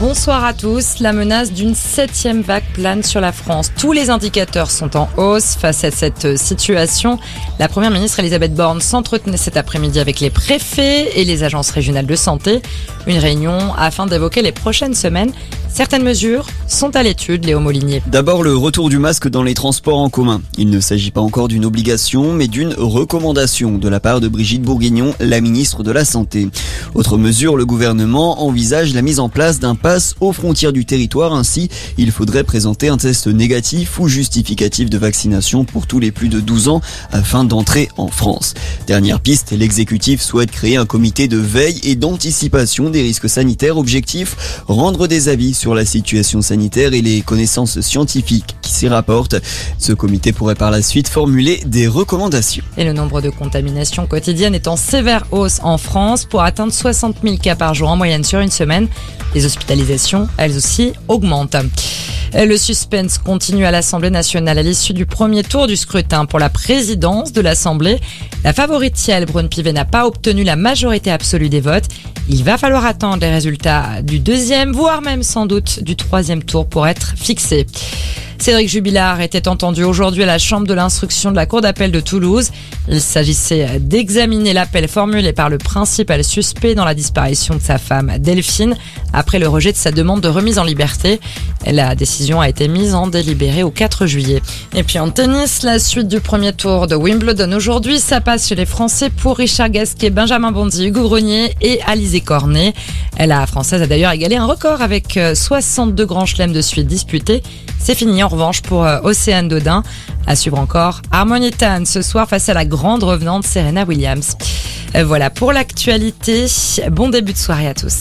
Bonsoir à tous. La menace d'une septième vague plane sur la France. Tous les indicateurs sont en hausse face à cette situation. La première ministre Elisabeth Borne s'entretenait cet après-midi avec les préfets et les agences régionales de santé. Une réunion afin d'évoquer les prochaines semaines. Certaines mesures sont à l'étude, Léo Molinier. D'abord, le retour du masque dans les transports en commun. Il ne s'agit pas encore d'une obligation, mais d'une recommandation de la part de Brigitte Bourguignon, la ministre de la Santé. Autre mesure, le gouvernement envisage la mise en place d'un pass aux frontières du territoire. Ainsi, il faudrait présenter un test négatif ou justificatif de vaccination pour tous les plus de 12 ans afin d'entrer en France. Dernière piste, l'exécutif souhaite créer un comité de veille et d'anticipation des risques sanitaires. Objectif, rendre des avis sur la situation sanitaire et les connaissances scientifiques qui s'y rapportent. Ce comité pourrait par la suite formuler des recommandations. Et le nombre de contaminations quotidiennes est en sévère hausse en France pour atteindre 60 000 cas par jour en moyenne sur une semaine. Les hospitalisations, elles aussi, augmentent. Le suspense continue à l'Assemblée nationale à l'issue du premier tour du scrutin pour la présidence de l'Assemblée. La favorite Thiel, Brune Pivet, n'a pas obtenu la majorité absolue des votes. Il va falloir attendre les résultats du deuxième, voire même sans doute du troisième tour pour être fixé. Cédric Jubilard était entendu aujourd'hui à la Chambre de l'instruction de la Cour d'appel de Toulouse. Il s'agissait d'examiner l'appel formulé par le principal suspect dans la disparition de sa femme Delphine après le rejet de sa demande de remise en liberté. La décision a été mise en délibéré au 4 juillet. Et puis en tennis, la suite du premier tour de Wimbledon aujourd'hui, ça passe chez les Français pour Richard Gasquet, Benjamin Bondy, Hugo Grenier et Alizé Cornet. La Française a d'ailleurs égalé un record avec 62 grands chelems de suite disputés. C'est fini en revanche pour euh, Océane Dodin. À suivre encore Harmonitan ce soir face à la grande revenante Serena Williams. Euh, voilà pour l'actualité. Bon début de soirée à tous.